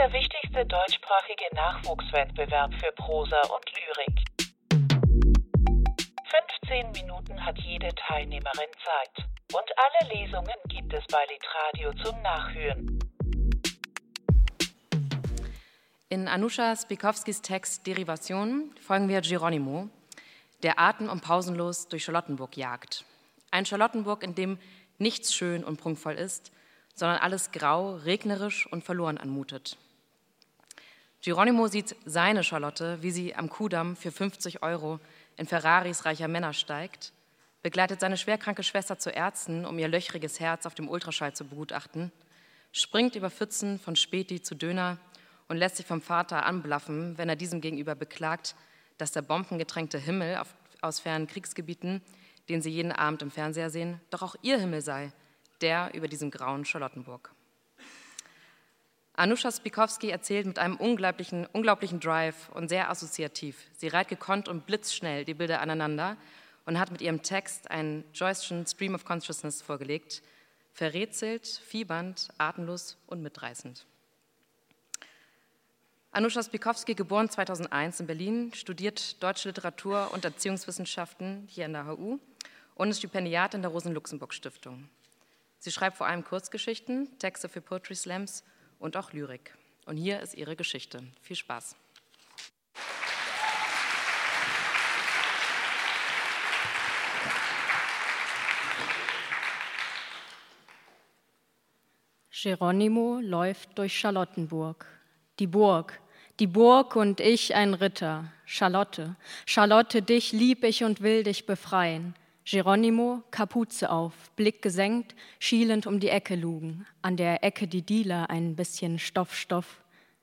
der wichtigste deutschsprachige Nachwuchswettbewerb für Prosa und Lyrik. 15 Minuten hat jede Teilnehmerin Zeit. Und alle Lesungen gibt es bei Litradio zum Nachhören. In Anusha Spikowskis Text Derivation folgen wir Geronimo, der atem- und pausenlos durch Charlottenburg jagt. Ein Charlottenburg, in dem nichts schön und prunkvoll ist, sondern alles grau, regnerisch und verloren anmutet. Geronimo sieht seine Charlotte, wie sie am Kudamm für 50 Euro in Ferraris reicher Männer steigt, begleitet seine schwerkranke Schwester zu Ärzten, um ihr löchriges Herz auf dem Ultraschall zu begutachten, springt über Pfützen von Späti zu Döner und lässt sich vom Vater anblaffen, wenn er diesem gegenüber beklagt, dass der bombengetränkte Himmel auf, aus fernen Kriegsgebieten, den sie jeden Abend im Fernseher sehen, doch auch ihr Himmel sei, der über diesem grauen Charlottenburg. Anusha Spikowski erzählt mit einem unglaublichen, unglaublichen Drive und sehr assoziativ. Sie reiht gekonnt und blitzschnell die Bilder aneinander und hat mit ihrem Text einen Joyce'schen Stream of Consciousness vorgelegt, verrätselt, fiebernd, atemlos und mitreißend. Anusha Spikowski, geboren 2001 in Berlin, studiert Deutsche Literatur und Erziehungswissenschaften hier an der HU und ist Stipendiat in der Rosen-Luxemburg-Stiftung. Sie schreibt vor allem Kurzgeschichten, Texte für Poetry Slams und auch Lyrik. Und hier ist ihre Geschichte. Viel Spaß. Geronimo läuft durch Charlottenburg. Die Burg, die Burg und ich ein Ritter. Charlotte, Charlotte, dich lieb ich und will dich befreien. Geronimo, Kapuze auf, Blick gesenkt, schielend um die Ecke lugen. An der Ecke die Dealer, ein bisschen Stoff, Stoff.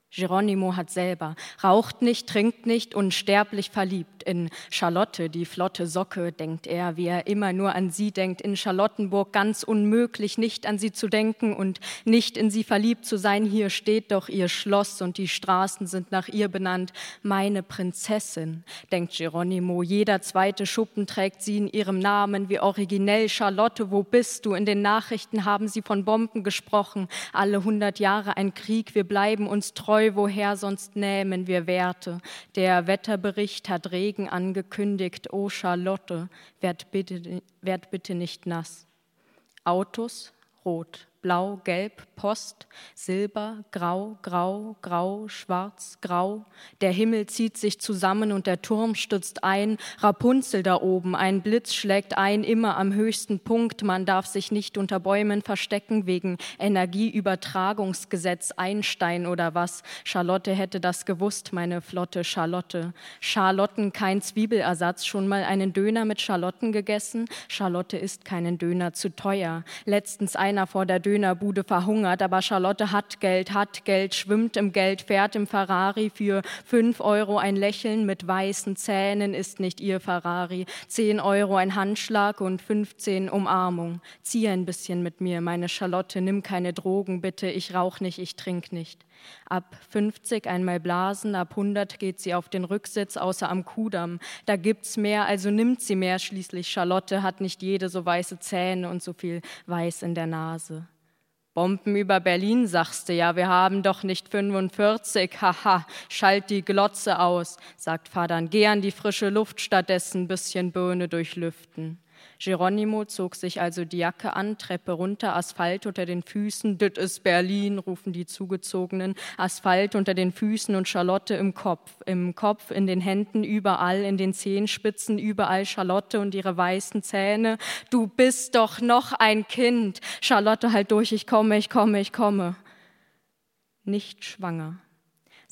Geronimo hat selber, raucht nicht, trinkt nicht, unsterblich verliebt. In Charlotte, die flotte Socke, denkt er, wie er immer nur an sie denkt. In Charlottenburg ganz unmöglich, nicht an sie zu denken und nicht in sie verliebt zu sein. Hier steht doch ihr Schloss und die Straßen sind nach ihr benannt. Meine Prinzessin, denkt Geronimo. Jeder zweite Schuppen trägt sie in ihrem Namen. Wie originell, Charlotte, wo bist du? In den Nachrichten haben sie von Bomben gesprochen. Alle hundert Jahre ein Krieg, wir bleiben uns treu treu, woher sonst nähmen wir Werte? Der Wetterbericht hat Regen angekündigt, oh Charlotte, werd bitte, werd bitte nicht nass. Autos rot, Blau, Gelb, Post, Silber, Grau, Grau, Grau, Schwarz, Grau. Der Himmel zieht sich zusammen und der Turm stürzt ein. Rapunzel da oben, ein Blitz schlägt ein, immer am höchsten Punkt. Man darf sich nicht unter Bäumen verstecken wegen Energieübertragungsgesetz Einstein oder was. Charlotte hätte das gewusst, meine flotte Charlotte. Charlotten kein Zwiebelersatz, schon mal einen Döner mit Charlotten gegessen? Charlotte isst keinen Döner zu teuer. Letztens einer vor der Döner Dönerbude verhungert, aber Charlotte hat Geld, hat Geld, schwimmt im Geld, fährt im Ferrari für fünf Euro ein Lächeln mit weißen Zähnen ist nicht ihr Ferrari. Zehn Euro ein Handschlag und 15 Umarmung. Zieh ein bisschen mit mir, meine Charlotte, nimm keine Drogen bitte, ich rauch nicht, ich trink nicht. Ab 50 einmal blasen, ab 100 geht sie auf den Rücksitz, außer am Kudamm. Da gibt's mehr, also nimmt sie mehr. Schließlich Charlotte hat nicht jede so weiße Zähne und so viel Weiß in der Nase. Bomben über Berlin, sagst du ja, wir haben doch nicht 45, haha, schalt die Glotze aus, sagt Vater, geh an die frische Luft, stattdessen bisschen Böhne durchlüften. Geronimo zog sich also die Jacke an, Treppe runter, Asphalt unter den Füßen. Dit ist Berlin, rufen die Zugezogenen. Asphalt unter den Füßen und Charlotte im Kopf. Im Kopf, in den Händen, überall, in den Zehenspitzen, überall Charlotte und ihre weißen Zähne. Du bist doch noch ein Kind. Charlotte, halt durch, ich komme, ich komme, ich komme. Nicht schwanger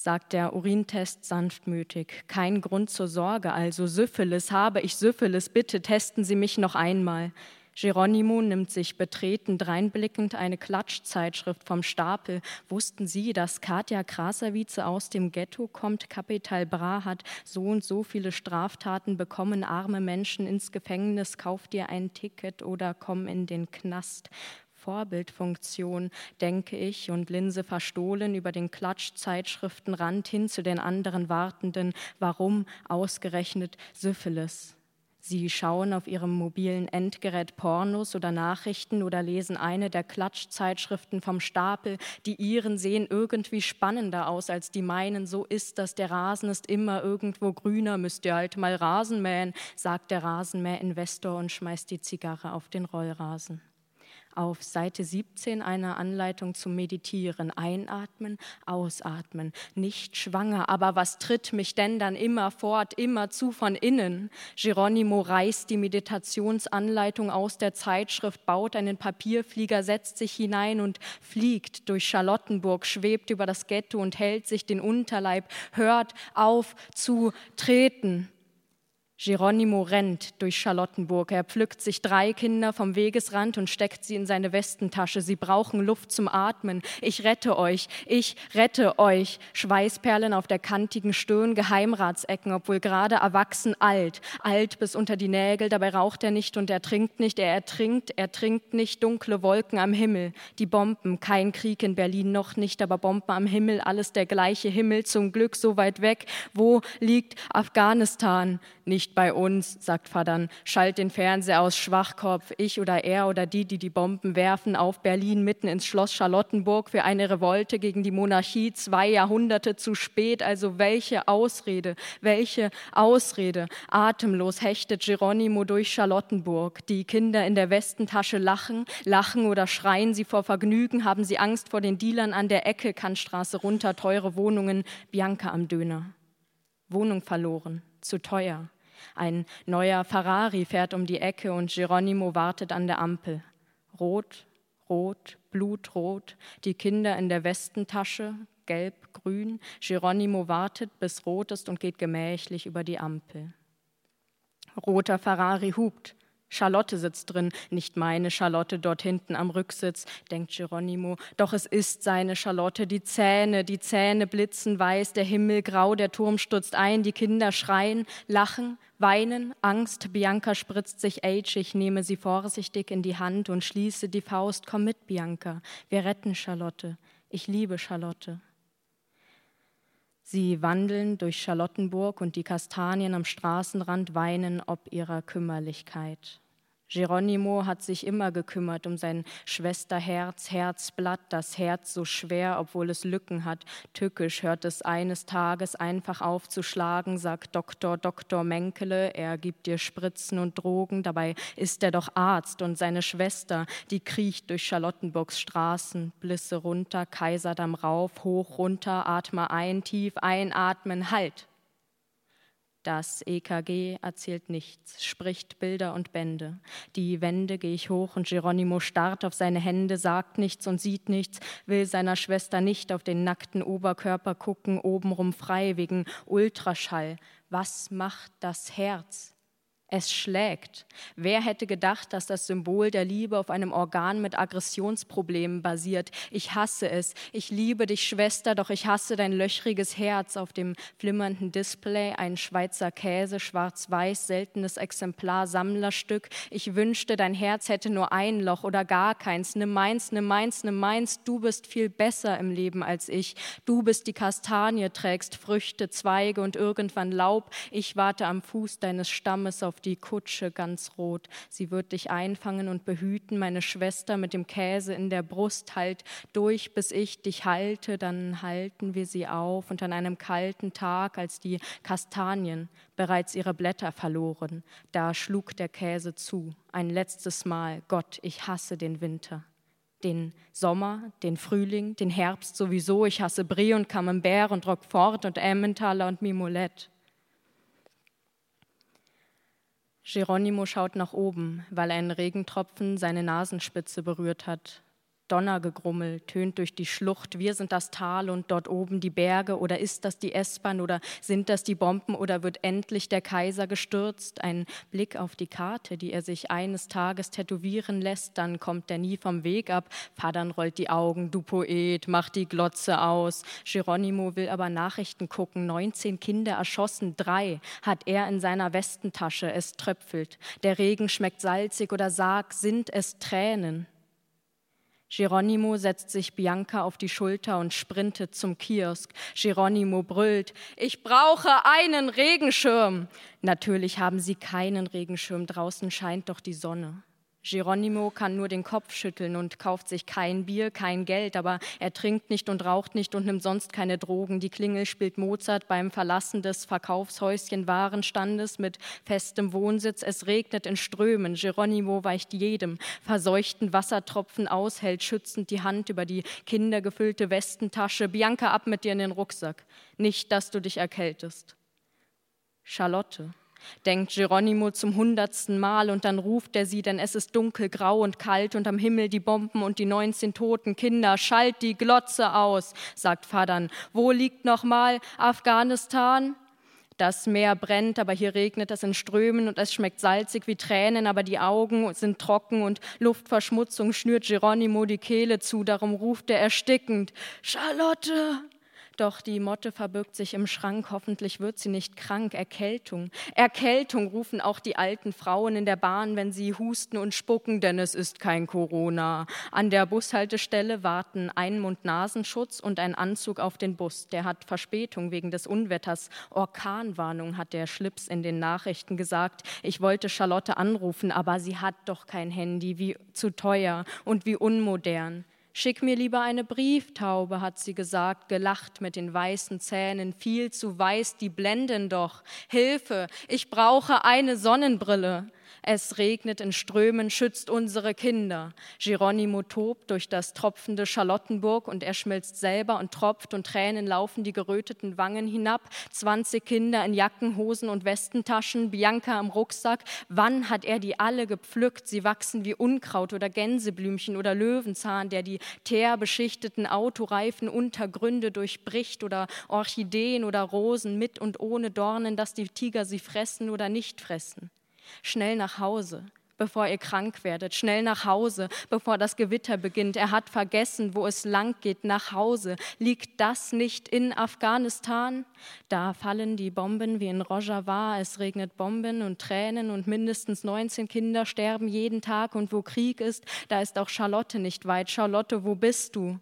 sagt der Urintest sanftmütig. Kein Grund zur Sorge, also Syphilis, habe ich Syphilis, bitte testen Sie mich noch einmal. Geronimo nimmt sich betreten dreinblickend eine Klatschzeitschrift vom Stapel. Wussten Sie, dass Katja Krasavice aus dem Ghetto kommt? Kapital Bra hat so und so viele Straftaten bekommen. Arme Menschen ins Gefängnis. Kauf dir ein Ticket oder komm in den Knast. Vorbildfunktion, denke ich, und Linse verstohlen über den Klatschzeitschriftenrand hin zu den anderen Wartenden. Warum ausgerechnet Syphilis? Sie schauen auf ihrem mobilen Endgerät Pornos oder Nachrichten oder lesen eine der Klatschzeitschriften vom Stapel. Die ihren sehen irgendwie spannender aus als die meinen. So ist das. Der Rasen ist immer irgendwo grüner. Müsst ihr halt mal Rasen mähen, sagt der Rasenmäher-Investor und schmeißt die Zigarre auf den Rollrasen auf Seite 17 einer Anleitung zum Meditieren. Einatmen, ausatmen, nicht schwanger, aber was tritt mich denn dann immer fort, immer zu von innen? Geronimo reißt die Meditationsanleitung aus der Zeitschrift, baut einen Papierflieger, setzt sich hinein und fliegt durch Charlottenburg, schwebt über das Ghetto und hält sich den Unterleib, hört auf zu treten. Geronimo rennt durch Charlottenburg. Er pflückt sich drei Kinder vom Wegesrand und steckt sie in seine Westentasche. Sie brauchen Luft zum Atmen. Ich rette euch, ich rette euch. Schweißperlen auf der kantigen Stirn, Geheimratsecken, obwohl gerade erwachsen alt. Alt bis unter die Nägel, dabei raucht er nicht und er trinkt nicht. Er ertrinkt, er trinkt nicht. Dunkle Wolken am Himmel. Die Bomben, kein Krieg in Berlin noch nicht, aber Bomben am Himmel, alles der gleiche Himmel, zum Glück so weit weg. Wo liegt Afghanistan? Nicht bei uns, sagt Fadern, schalt den Fernseher aus, Schwachkopf, ich oder er oder die, die die Bomben werfen, auf Berlin mitten ins Schloss Charlottenburg für eine Revolte gegen die Monarchie, zwei Jahrhunderte zu spät. Also welche Ausrede, welche Ausrede. Atemlos hechtet Geronimo durch Charlottenburg. Die Kinder in der Westentasche lachen, lachen oder schreien sie vor Vergnügen, haben sie Angst vor den Dealern an der Ecke, Kantstraße runter, teure Wohnungen, Bianca am Döner. Wohnung verloren, zu teuer. Ein neuer Ferrari fährt um die Ecke und Geronimo wartet an der Ampel. Rot, rot, blutrot, die Kinder in der Westentasche, gelb, grün. Geronimo wartet, bis rot ist und geht gemächlich über die Ampel. Roter Ferrari hupt. Charlotte sitzt drin, nicht meine Charlotte dort hinten am Rücksitz, denkt Geronimo. Doch es ist seine Charlotte, die Zähne, die Zähne blitzen weiß, der Himmel grau, der Turm stürzt ein, die Kinder schreien, lachen, weinen, Angst. Bianca spritzt sich Age, ich nehme sie vorsichtig in die Hand und schließe die Faust. Komm mit, Bianca, wir retten Charlotte. Ich liebe Charlotte. Sie wandeln durch Charlottenburg und die Kastanien am Straßenrand weinen ob ihrer Kümmerlichkeit. Geronimo hat sich immer gekümmert um sein Schwesterherz, Herzblatt, das Herz so schwer, obwohl es Lücken hat. Tückisch hört es eines Tages einfach aufzuschlagen, sagt Doktor, Doktor Menkele, er gibt dir Spritzen und Drogen, dabei ist er doch Arzt und seine Schwester, die kriecht durch Charlottenburgs Straßen, Blisse runter, Kaiserdamm rauf, hoch runter, atme ein, tief einatmen, halt. Das EKG erzählt nichts, spricht Bilder und Bände. Die Wände gehe ich hoch und Geronimo starrt auf seine Hände, sagt nichts und sieht nichts, will seiner Schwester nicht auf den nackten Oberkörper gucken, obenrum frei wegen Ultraschall. Was macht das Herz? Es schlägt. Wer hätte gedacht, dass das Symbol der Liebe auf einem Organ mit Aggressionsproblemen basiert? Ich hasse es. Ich liebe dich, Schwester, doch ich hasse dein löchriges Herz. Auf dem flimmernden Display ein Schweizer Käse, schwarz-weiß, seltenes Exemplar, Sammlerstück. Ich wünschte, dein Herz hätte nur ein Loch oder gar keins. Nimm meins, nimm meins, nimm meins. Du bist viel besser im Leben als ich. Du bist die Kastanie, trägst Früchte, Zweige und irgendwann Laub. Ich warte am Fuß deines Stammes auf die Kutsche ganz rot. Sie wird dich einfangen und behüten, meine Schwester mit dem Käse in der Brust. Halt durch, bis ich dich halte, dann halten wir sie auf. Und an einem kalten Tag, als die Kastanien bereits ihre Blätter verloren, da schlug der Käse zu. Ein letztes Mal, Gott, ich hasse den Winter den Sommer, den Frühling, den Herbst sowieso. Ich hasse Brie und Camembert und Roquefort und Emmentaler und Mimolette. Geronimo schaut nach oben, weil ein Regentropfen seine Nasenspitze berührt hat. Donnergegrummel tönt durch die Schlucht. Wir sind das Tal und dort oben die Berge. Oder ist das die S-Bahn oder sind das die Bomben oder wird endlich der Kaiser gestürzt? Ein Blick auf die Karte, die er sich eines Tages tätowieren lässt, dann kommt er nie vom Weg ab. Fadern rollt die Augen, du Poet, mach die Glotze aus. Geronimo will aber Nachrichten gucken. 19 Kinder erschossen, drei hat er in seiner Westentasche. Es tröpfelt. Der Regen schmeckt salzig oder sag, sind es Tränen? Geronimo setzt sich Bianca auf die Schulter und sprintet zum Kiosk. Geronimo brüllt, ich brauche einen Regenschirm. Natürlich haben sie keinen Regenschirm, draußen scheint doch die Sonne. Geronimo kann nur den Kopf schütteln und kauft sich kein Bier, kein Geld, aber er trinkt nicht und raucht nicht und nimmt sonst keine Drogen. Die Klingel spielt Mozart beim Verlassen des Verkaufshäuschen Warenstandes mit festem Wohnsitz. Es regnet in Strömen. Geronimo weicht jedem verseuchten Wassertropfen aus, hält schützend die Hand über die kindergefüllte Westentasche. Bianca ab mit dir in den Rucksack. Nicht, dass du dich erkältest. Charlotte denkt Geronimo zum hundertsten Mal und dann ruft er sie, denn es ist dunkel, grau und kalt und am Himmel die Bomben und die neunzehn toten Kinder. Schalt die Glotze aus, sagt Fadern. Wo liegt nochmal Afghanistan? Das Meer brennt, aber hier regnet es in Strömen und es schmeckt salzig wie Tränen, aber die Augen sind trocken und Luftverschmutzung schnürt Geronimo die Kehle zu. Darum ruft er erstickend: Charlotte! Doch die Motte verbirgt sich im Schrank, hoffentlich wird sie nicht krank. Erkältung. Erkältung rufen auch die alten Frauen in der Bahn, wenn sie husten und spucken, denn es ist kein Corona. An der Bushaltestelle warten ein Mund-Nasenschutz und ein Anzug auf den Bus. Der hat Verspätung wegen des Unwetters. Orkanwarnung hat der Schlips in den Nachrichten gesagt. Ich wollte Charlotte anrufen, aber sie hat doch kein Handy. Wie zu teuer und wie unmodern. Schick mir lieber eine Brieftaube, hat sie gesagt, gelacht mit den weißen Zähnen, viel zu weiß, die blenden doch. Hilfe, ich brauche eine Sonnenbrille. Es regnet in Strömen, schützt unsere Kinder. Geronimo tobt durch das tropfende Charlottenburg und er schmilzt selber und tropft und Tränen laufen die geröteten Wangen hinab. 20 Kinder in Jacken, Hosen und Westentaschen, Bianca im Rucksack. Wann hat er die alle gepflückt? Sie wachsen wie Unkraut oder Gänseblümchen oder Löwenzahn, der die teerbeschichteten Autoreifen Untergründe durchbricht oder Orchideen oder Rosen mit und ohne Dornen, dass die Tiger sie fressen oder nicht fressen. Schnell nach Hause, bevor ihr krank werdet. Schnell nach Hause, bevor das Gewitter beginnt. Er hat vergessen, wo es lang geht. Nach Hause. Liegt das nicht in Afghanistan? Da fallen die Bomben wie in Rojava. Es regnet Bomben und Tränen und mindestens 19 Kinder sterben jeden Tag. Und wo Krieg ist, da ist auch Charlotte nicht weit. Charlotte, wo bist du?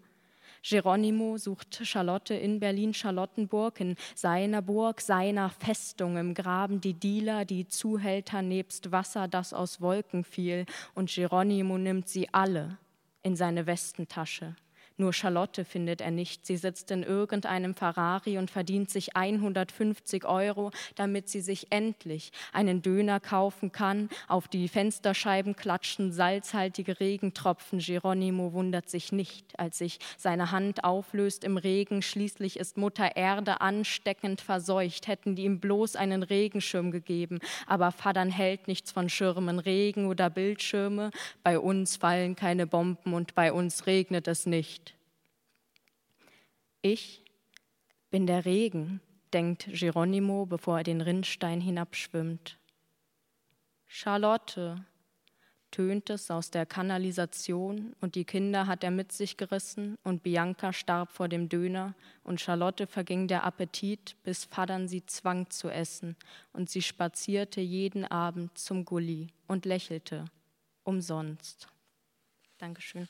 Geronimo sucht Charlotte in Berlin-Charlottenburg, in seiner Burg, seiner Festung. Im Graben die Dealer, die Zuhälter nebst Wasser, das aus Wolken fiel. Und Geronimo nimmt sie alle in seine Westentasche. Nur Charlotte findet er nicht. Sie sitzt in irgendeinem Ferrari und verdient sich 150 Euro, damit sie sich endlich einen Döner kaufen kann. Auf die Fensterscheiben klatschen salzhaltige Regentropfen. Geronimo wundert sich nicht, als sich seine Hand auflöst im Regen. Schließlich ist Mutter Erde ansteckend verseucht. Hätten die ihm bloß einen Regenschirm gegeben. Aber Fadern hält nichts von Schirmen, Regen oder Bildschirme. Bei uns fallen keine Bomben und bei uns regnet es nicht. Ich bin der Regen, denkt Geronimo, bevor er den Rinnstein hinabschwimmt. Charlotte, tönt es aus der Kanalisation und die Kinder hat er mit sich gerissen und Bianca starb vor dem Döner und Charlotte verging der Appetit, bis Fadern sie zwang zu essen und sie spazierte jeden Abend zum Gully und lächelte umsonst. Dankeschön.